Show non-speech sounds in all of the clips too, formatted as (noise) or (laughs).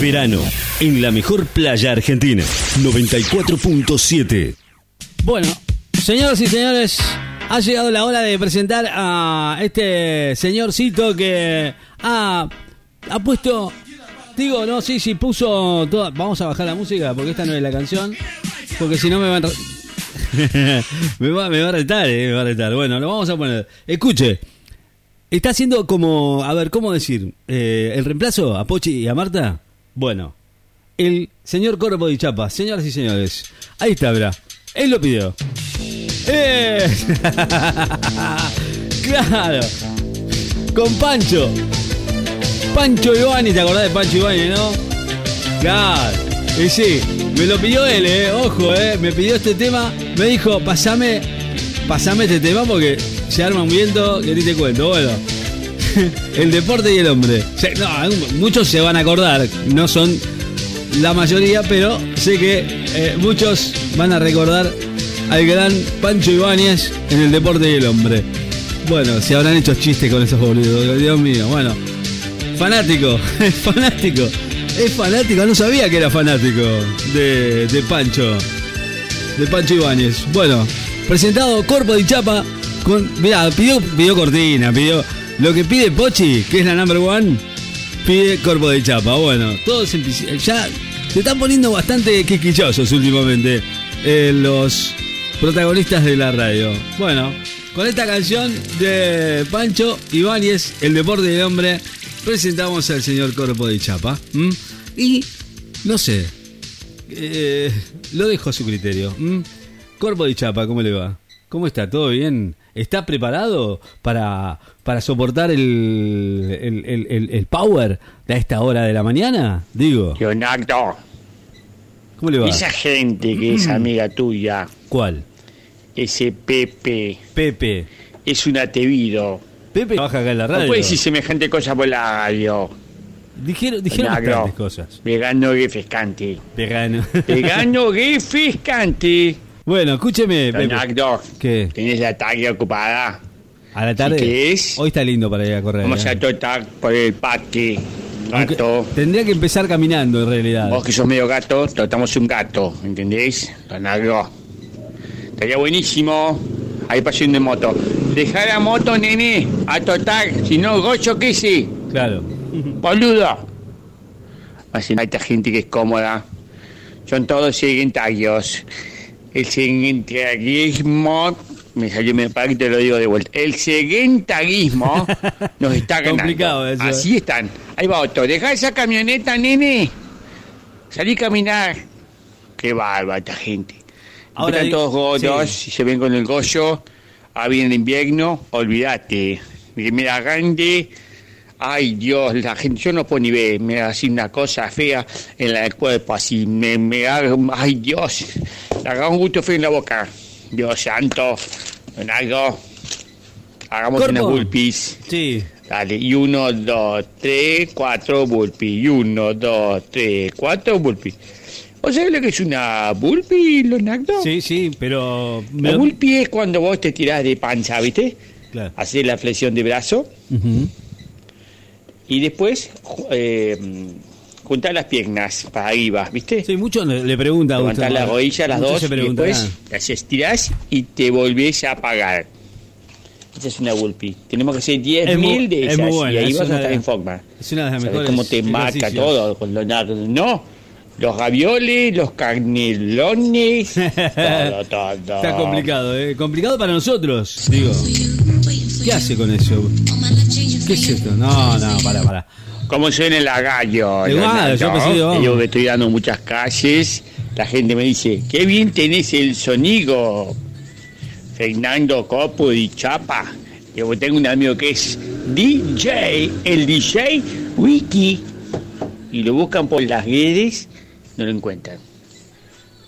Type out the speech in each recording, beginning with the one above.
Verano, en la mejor playa argentina. 94.7. Bueno, señoras y señores, ha llegado la hora de presentar a este señorcito que ha, ha puesto. Digo, no, sí, sí, puso. Toda, vamos a bajar la música porque esta no es la canción. Porque si no me van a. (laughs) me, va, me va a retar, eh, me va a retar. Bueno, lo vamos a poner. Escuche. Está haciendo como. A ver, ¿cómo decir? Eh, ¿El reemplazo a Pochi y a Marta? Bueno, el señor Corpo de Chapa, señoras y señores. Ahí está, verá. Él lo pidió. ¡Eh! (laughs) claro. Con Pancho. Pancho Ivani, ¿te acordás de Pancho Ivani, no? Claro. Y sí, me lo pidió él, eh. Ojo, eh. Me pidió este tema. Me dijo, pasame, pasame este tema porque se arma un viento que ni te cuento. Bueno. (laughs) el deporte y el hombre. Muchos se van a acordar. No son la mayoría, pero sé que eh, muchos van a recordar al gran Pancho Ibáñez en el deporte y el hombre. Bueno, se habrán hecho chistes con esos boludos, Dios mío. Bueno, fanático, (laughs) es fanático, es fanático. No sabía que era fanático de, de Pancho, de Pancho Ibáñez. Bueno, presentado Corpo de Chapa con. Mirá, pidió, pidió cortina, pidió. Lo que pide Pochi, que es la number one, pide Corpo de Chapa. Bueno, todos ya se están poniendo bastante quisquillosos últimamente eh, los protagonistas de la radio. Bueno, con esta canción de Pancho Ibáñez, El Deporte del Hombre, presentamos al señor Corpo de Chapa. Y, no sé, eh, lo dejo a su criterio. ¿m? Corpo de Chapa, ¿cómo le va? ¿Cómo está? ¿Todo bien? ¿Está preparado para, para soportar el, el, el- power de a esta hora de la mañana? Digo, Leonardo, ¿cómo le va? esa gente que es amiga tuya, ¿Cuál? ese Pepe, Pepe. es un atrevido. Pepe trabaja acá en la No radio. puede decir semejante cosa por la radio. Dijeron, dijeron bastantes cosas. Vegano refrescante. Vegano. Vegano refrescante. Bueno, escúcheme. Leonardo, ¿Qué? tenés la tarde ocupada. A la tarde. ¿qué es? Hoy está lindo para ir a correr. Vamos ¿eh? a trotar por el parque. Aunque Gato. tendría que empezar caminando en realidad. Vos que sos medio gato, tratamos un gato, ¿entendés? Leonardo. Estaría buenísimo. Ahí pasé de moto. Dejar la moto, nene, a trotar. Si no, gocho que sí. Claro. Boludo. Así hay esta gente que es cómoda. Son todos sedentarios. El sedentarismo. Me salió para que te lo digo de vuelta. El sedentarismo (laughs) nos está ganando. Complicado eso, eh. Así están. Ahí va otro. Deja esa camioneta, nene. Salí a caminar. Qué bárbaro esta gente. Ahora están todos gordos sí. y se ven con el goyo. Ah, viene el invierno, olvídate. Mira, grande. Ay, Dios, la gente, yo no puedo ni ver, me así una cosa fea en la- el cuerpo, así, me, me da, ay, Dios, haga un gusto feo en la boca. Dios santo, en algo, hagamos Corpo. unas burpees. Sí. Dale, y uno, dos, tres, cuatro burpees. Y uno, dos, tres, cuatro burpees. ¿O sabes lo que es una burpee, Leonardo? Sí, sí, pero. me La burpee es cuando vos te tirás de panza, ¿viste? Claro. Haces la flexión de brazo y después eh, juntar las piernas para arriba, ¿viste? Sí, muchos le, preguntan. Levantar las rodillas, las dos, y después las estirás y te volvés a apagar. Esa es una burpee. Tenemos que hacer Es muy- 10.000 de es esas muy buena, y ahí es vas a estar de- en forma. Es una de las ¿Sabes mejores. cómo te marca todo con Leonardo? No, los ravioles, los carnelones, (laughs) todo, todo. Está complicado, ¿eh? Complicado para nosotros, digo. ¿Qué hace con eso? ¿Qué es esto? No, no, para, para. ¿Cómo suena el agallo? Igual, yo pensé. Yo que estoy dando muchas calles, la gente me dice, qué bien tenés el sonido, Fernando Copo y Chapa. Yo tengo un amigo que es DJ, el DJ Wiki. Y lo buscan por las redes, no lo encuentran.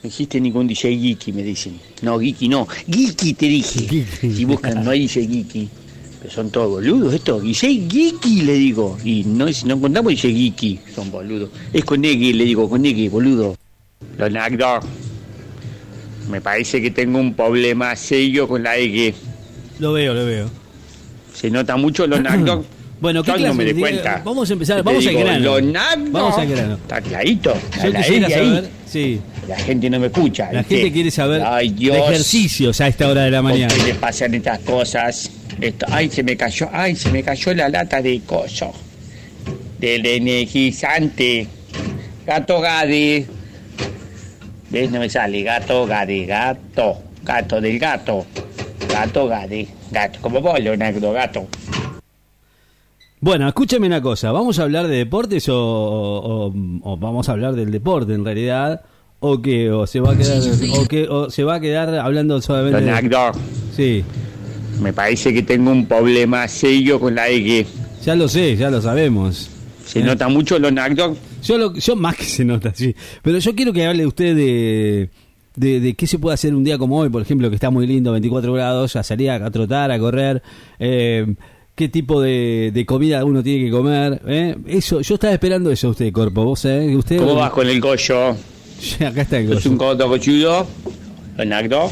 No existe ningún DJ Geeky, me dicen. No, Geeky no. Geeky te dije. Y buscan, no hay DJ Geeky. Pero son todos boludos estos. DJ Geeky, le digo. Y no, es- no encontramos DJ Geeky. Son boludos. Es con X, le digo, con X, boludo. Leonardo, me parece que tengo un problema serio con la X. Lo veo, lo veo. Se nota mucho, Leonardo. (clears throat) Bueno, ¿qué clase no me de- cuenta. Vamos a empezar, vamos al grano. Lo nagdo. Vamos al grano. Está clarito. Yo la quisiera ahí. saber, sí, La gente no me escucha. la gente quiere saber Ay, de Dios. ejercicios a esta hora de la ¿Por mañana. qué le pasan estas cosas? Esto- ay, se me cayó, ay, se me cayó la lata de coso. Del energizante. Gato Gade. ¿Ves? No me sale. Gato Gade. Gato. Gato del gato. Gato Gade. Gato. Como vos, Leonardo, gato. Bueno, escúchame una cosa, ¿vamos a hablar de deportes o, o- o vamos a hablar del deporte en realidad? ¿O qué? ¿O se va a quedar, (laughs) o qué, o se va a quedar hablando solamente de... Leonardo, Sí, me parece que tengo un problema serio con la EG. ya lo sé, ya lo sabemos. ¿Se Eh. nota mucho, Leonardo? Yo, lo, yo más que se nota, sí. Pero yo quiero que hable usted de, de, de qué se puede hacer un día como hoy, por ejemplo, que está muy lindo, 24 grados, a salir a, a trotar, a correr, eh, qué tipo de, de comida uno tiene que comer. eh. Eso, yo estaba esperando eso usted, Corpo. ¿Vos que usted... ¿Cómo vas con el gollo? Acá está el ¿Es un codo cochudo? Leonardo.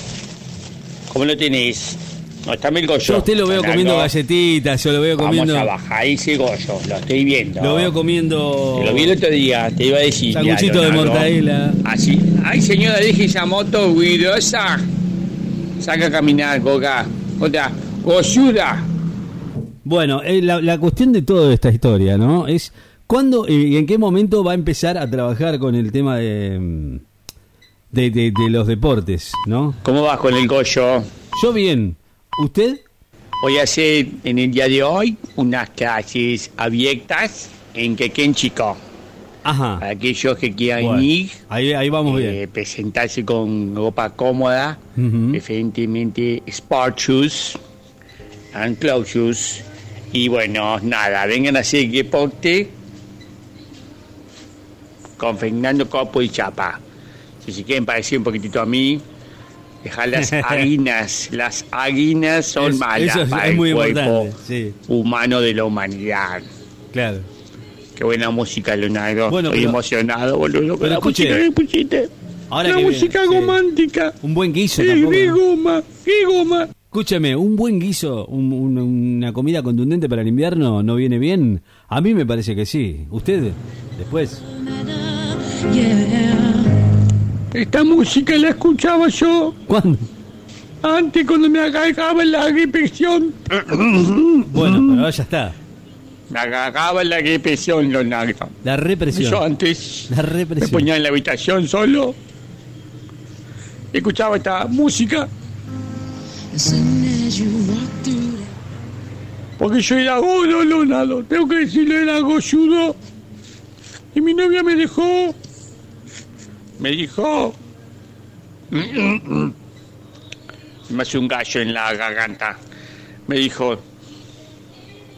¿Cómo lo tenés? No, está el gollo. Yo a usted lo veo comiendo galletitas, yo lo veo comiendo... Vamos a bajar ese gollo, lo estoy viendo. Lo veo comiendo... Te lo vi el otro día, te iba a decir. Sanguchito de mortadela. Así. Ay, señora, deje esa moto ruidosa. Saca a caminar, Coca. Otra, golluda. Bueno, eh, la, la cuestión de toda esta historia, ¿no? Es cuándo y en qué momento va a empezar a trabajar con el tema de, de, de- de los deportes, ¿no? ¿Cómo vas con el gollo? Yo bien, ¿usted? Voy a hacer en el día de hoy unas clases abiertas en Quequén Chico. Ajá. Para aquellos que quieran Bueno, ir, ahí, ahí vamos eh, bien. presentarse con ropa cómoda, Ujú. preferentemente sport shoes, and clothes shoes. Y bueno, nada, vengan a hacer deporte con Fernando Copo y Chapa. Si se quieren parecer un poquitito a mí, dejar las (laughs) harinas. Las harinas son Es- malas eso es- para es el muy cuerpo importante, sí. humano de la humanidad. Claro. Qué buena música, Leonardo. Bueno, Estoy pero- emocionado, boludo, con la música que pusiste. ahora la que música viene, sí. romántica. Un buen guiso tampoco. qué goma, qué goma. Escúchame, un buen guiso, un- un- una comida contundente para el invierno, ¿no viene bien? A mí me parece que sí. ¿Usted? Después. Esta música la escuchaba yo ¿Cuándo? antes cuando me agarraba la represión. (coughs) Bueno, pero ahora ya está. Me agarraba la represión, Leonardo. La represión. Yo antes La me represión. ponía en la habitación solo. Escuchaba esta música porque yo era gordo, Leonardo. Tengo que decirlo, era golludo. Y mi novia me dejó. Me dijo. Me hace un gallo en la garganta. Me dijo.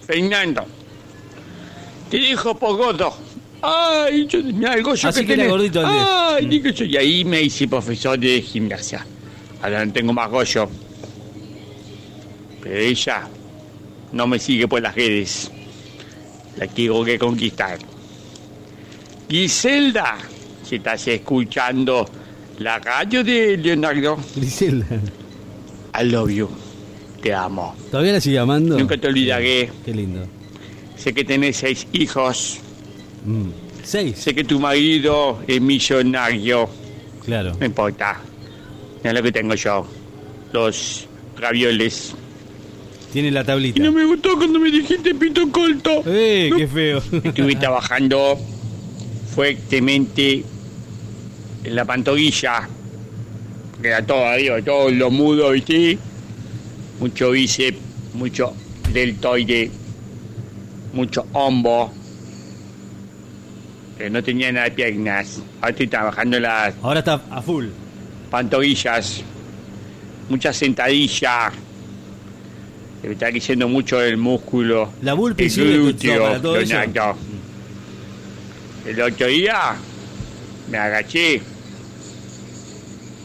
Fernando. Te dijo por gordo. Ay, yo mira el gollo Así que que era tenés. gordito. Ay, dije yo. Y ahí me hice profesor de gimnasia. Ahora no tengo más gollo. Pero ella no me sigue por las redes. La quiero que conquistar. Giselda, si estás escuchando la radio de Leonardo, Griselda. I love you. Te amo. ¿Todavía la sigue amando? Nunca te olvidaré. Qué lindo. Sé que tenés seis hijos. Mm. Seis. Sé que tu marido es millonario. Claro. No importa. Mira lo que tengo yo. Los ravioles. Tiene la tablita. Y no me gustó cuando me dijiste pito corto. ¡Eh, qué feo! Estuve (laughs) trabajando fuertemente la pantorrilla. Era todo, digo, todo lo mudo, ¿viste? Mucho bíceps, mucho deltoide, mucho hombro. Pero no tenía nada de piernas. Ahora estoy trabajando las Ahora está a full. pantorrillas, mucha sentadilla. Me está creciendo mucho el músculo. La el glúteo, todo eso. El otro día me agaché.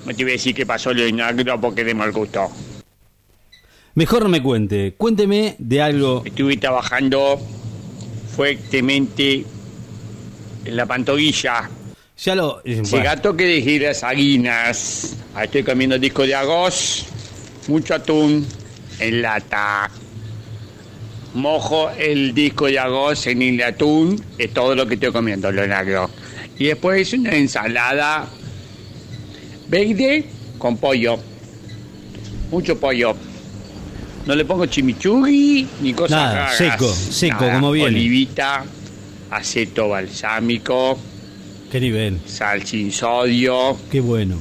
No te voy a decir qué pasó, Leonardo, porque de mal gusto. Mejor no me cuente. Cuénteme de algo. Estuve trabajando fuertemente en la pantorrilla. Ya lo. eh, Si bueno, gato que dejé las. Ahí estoy comiendo disco de arroz, mucho atún en lata. mojo el disco de arroz en el atún, es todo lo que estoy comiendo, Leonardo. Y después una ensalada verde con pollo. Mucho pollo. No le pongo chimichurri ni cosas Nada, raras. seco, seco, Nada, como viene. Olivita, aceto balsámico, Qué nivel. sal sin sodio. Qué bueno.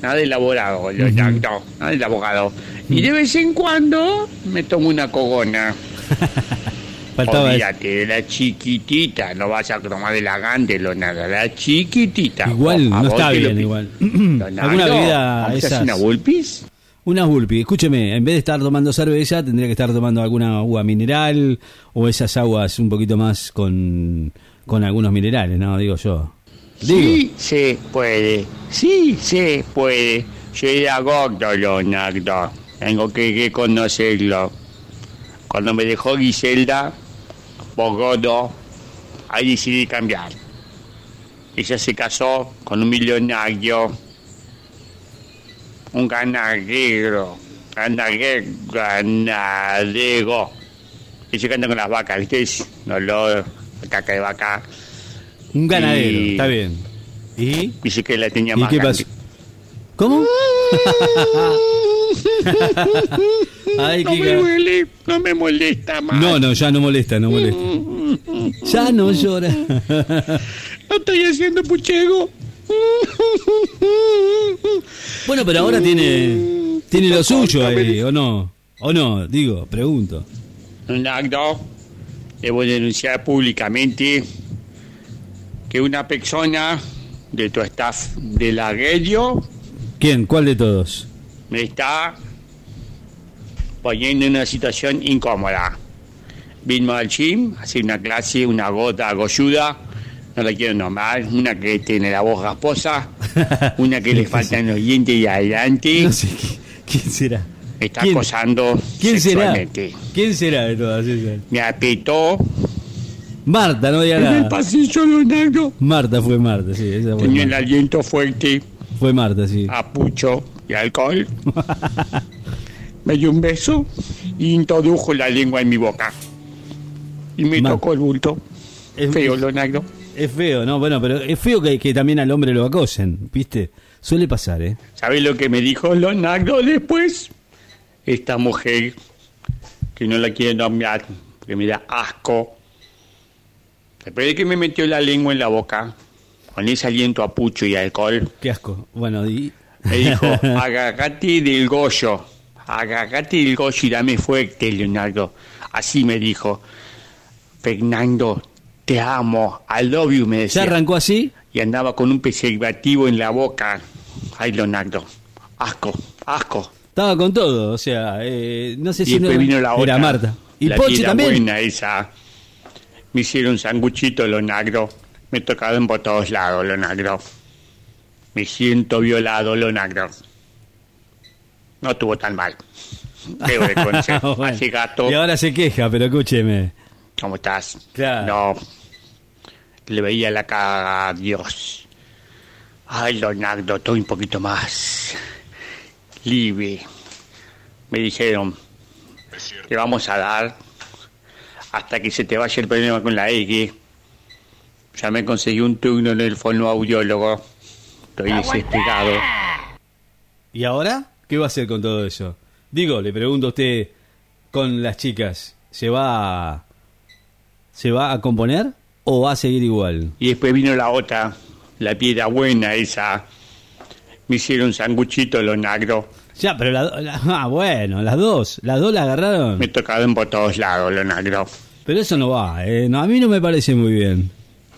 Nada elaborado, Leonardo. Nada elaborado. Y de vez en cuando me tomo una cogona. (laughs) Faltaba. Olvídate de la chiquitita. No vas a tomar de la grande, Leonardo. La chiquitita. Igual, no está lo bien, igual. (clears throat) (clears throat) Alguna bebida ¿vamos a hacer esas. una Vulpis? Una Bulpi, escúcheme, en vez de estar tomando cerveza, tendría que estar tomando alguna agua mineral o esas aguas un poquito más con, con algunos minerales, ¿no? Digo yo. Digo, Sí se puede. Sí se puede. Yo era gordo, Leonardo. Tengo que, que conocerlo. Cuando me dejó Giselda, por gordo, ahí decidí cambiar. Ella se casó con un millonario, un ganadero, ganadero, ganadero. Ese canta con las vacas, ¿viste? No lo, caca de vaca. un ganadero, y- está bien. ¿Y? Dice que la tenía ¿Y más qué pasó? ¿Cómo? (laughs) (laughs) Ay, No me duele, no me molesta más. No, no, ya no molesta, no molesta. Ya no llora. (laughs) No estoy haciendo puchego. (laughs) Bueno, pero ahora tiene tiene lo suyo ahí, ¿o no? ¿O no? Digo, pregunto. Leonardo, debo denunciar públicamente que una persona de tu staff de la radio ¿Quién? ¿Cuál de todos? me está poniendo en una situación incómoda. Vino al gym, a hacer una clase, una gota golluda, no la quiero nombrar, una que tiene la voz rasposa, (laughs) una que le faltan los dientes de adelante, No sé ¿qui- quién será. está ¿Quién? acosando ¿Quién será? ¿Quién será de todas esas? Me apretó Marta, no diga en el nada. pasillo, Leonardo. Marta fue Marta, sí, esa fue Tenía el Marta. aliento fuerte, Fue Marta, sí. a pucho y alcohol. (laughs) me dio un beso y introdujo la lengua en mi boca. Y me tocó el bulto. Es- Feo, Leonardo. Es feo, ¿no? Bueno, pero es feo que, que también al hombre lo acosen, ¿viste? Suele pasar, ¿eh? ¿Sabes lo que me dijo Leonardo después? Esta mujer, que no la quiero nombrar, que me da asco. Después de que me metió la lengua en la boca, con ese aliento a pucho y alcohol, Qué asco. Bueno, y... me dijo, (laughs) agagate del gollo, agagate del gollo y dame fuerte, Leonardo. Así me dijo, Fernando, te amo, I love you, me ¿Ya decía. arrancó así? y andaba con un preservativo en la boca. Ay, Leonardo, asco, asco. Estaba con todo, o sea, eh, no sé Y si no vino la otra. era Marta. ¿Y la Pochi también? buena esa. Me hicieron sanguchito, Leonardo. Me tocaron por todos lados, Leonardo. Me siento violado, Leonardo. No estuvo tan mal. Debo reconocer. (laughs) Bueno, Así gato, Y ahora se queja, pero escúcheme. ¿cómo estás? Claro. No. Le veía la cara a Dios. Ay, Leonardo, estoy un poquito más libre. Me dijeron, te vamos a dar hasta que se te vaya el problema con la X. Ya me conseguí un turno en el fonoaudiólogo. Estoy desesperado. ¿Y ahora? ¿Qué va a hacer con todo eso? Digo, le pregunto a usted, con las chicas, ¿se va a, ¿se va a componer o va a seguir igual? Y después vino la otra, la piedra buena esa. Me hicieron sanguchito, Leonardo. Ya, pero la, la- (laughs) ah, bueno, las dos, las dos la agarraron. Me tocaron por todos lados, Leonardo. Pero eso no va, eh. no, a mí no me parece muy bien.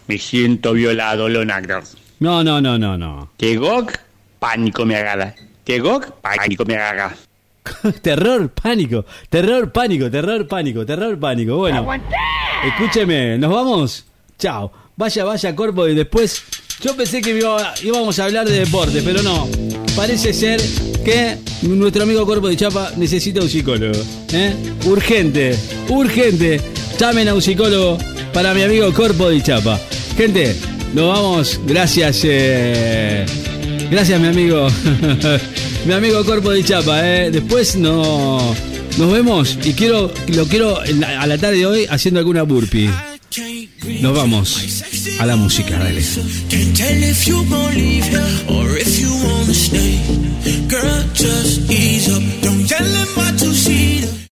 Me siento violado, Leonardo. No, no, no, no, no. Tegok, pánico me agarra. Tegok, pánico me agarra. (laughs) terror, pánico, terror, pánico, terror, pánico, terror, pánico. Bueno, escúcheme, ¿nos vamos? Chao. Vaya, vaya, Corpo, y después. Yo pensé que iba- íbamos a hablar de deporte, pero no. Parece ser que nuestro amigo Corpo de Chapa necesita un psicólogo. ¿eh? Urgente, urgente. Llamen a un psicólogo para mi amigo Corpo de Chapa. Gente, nos vamos. Gracias. eh, Gracias, mi amigo. (laughs) mi amigo cuerpo de Chapa, ¿eh? Después no, nos vemos y quiero, lo quiero a la tarde de hoy haciendo alguna burpee. Nos vamos a la música, dale.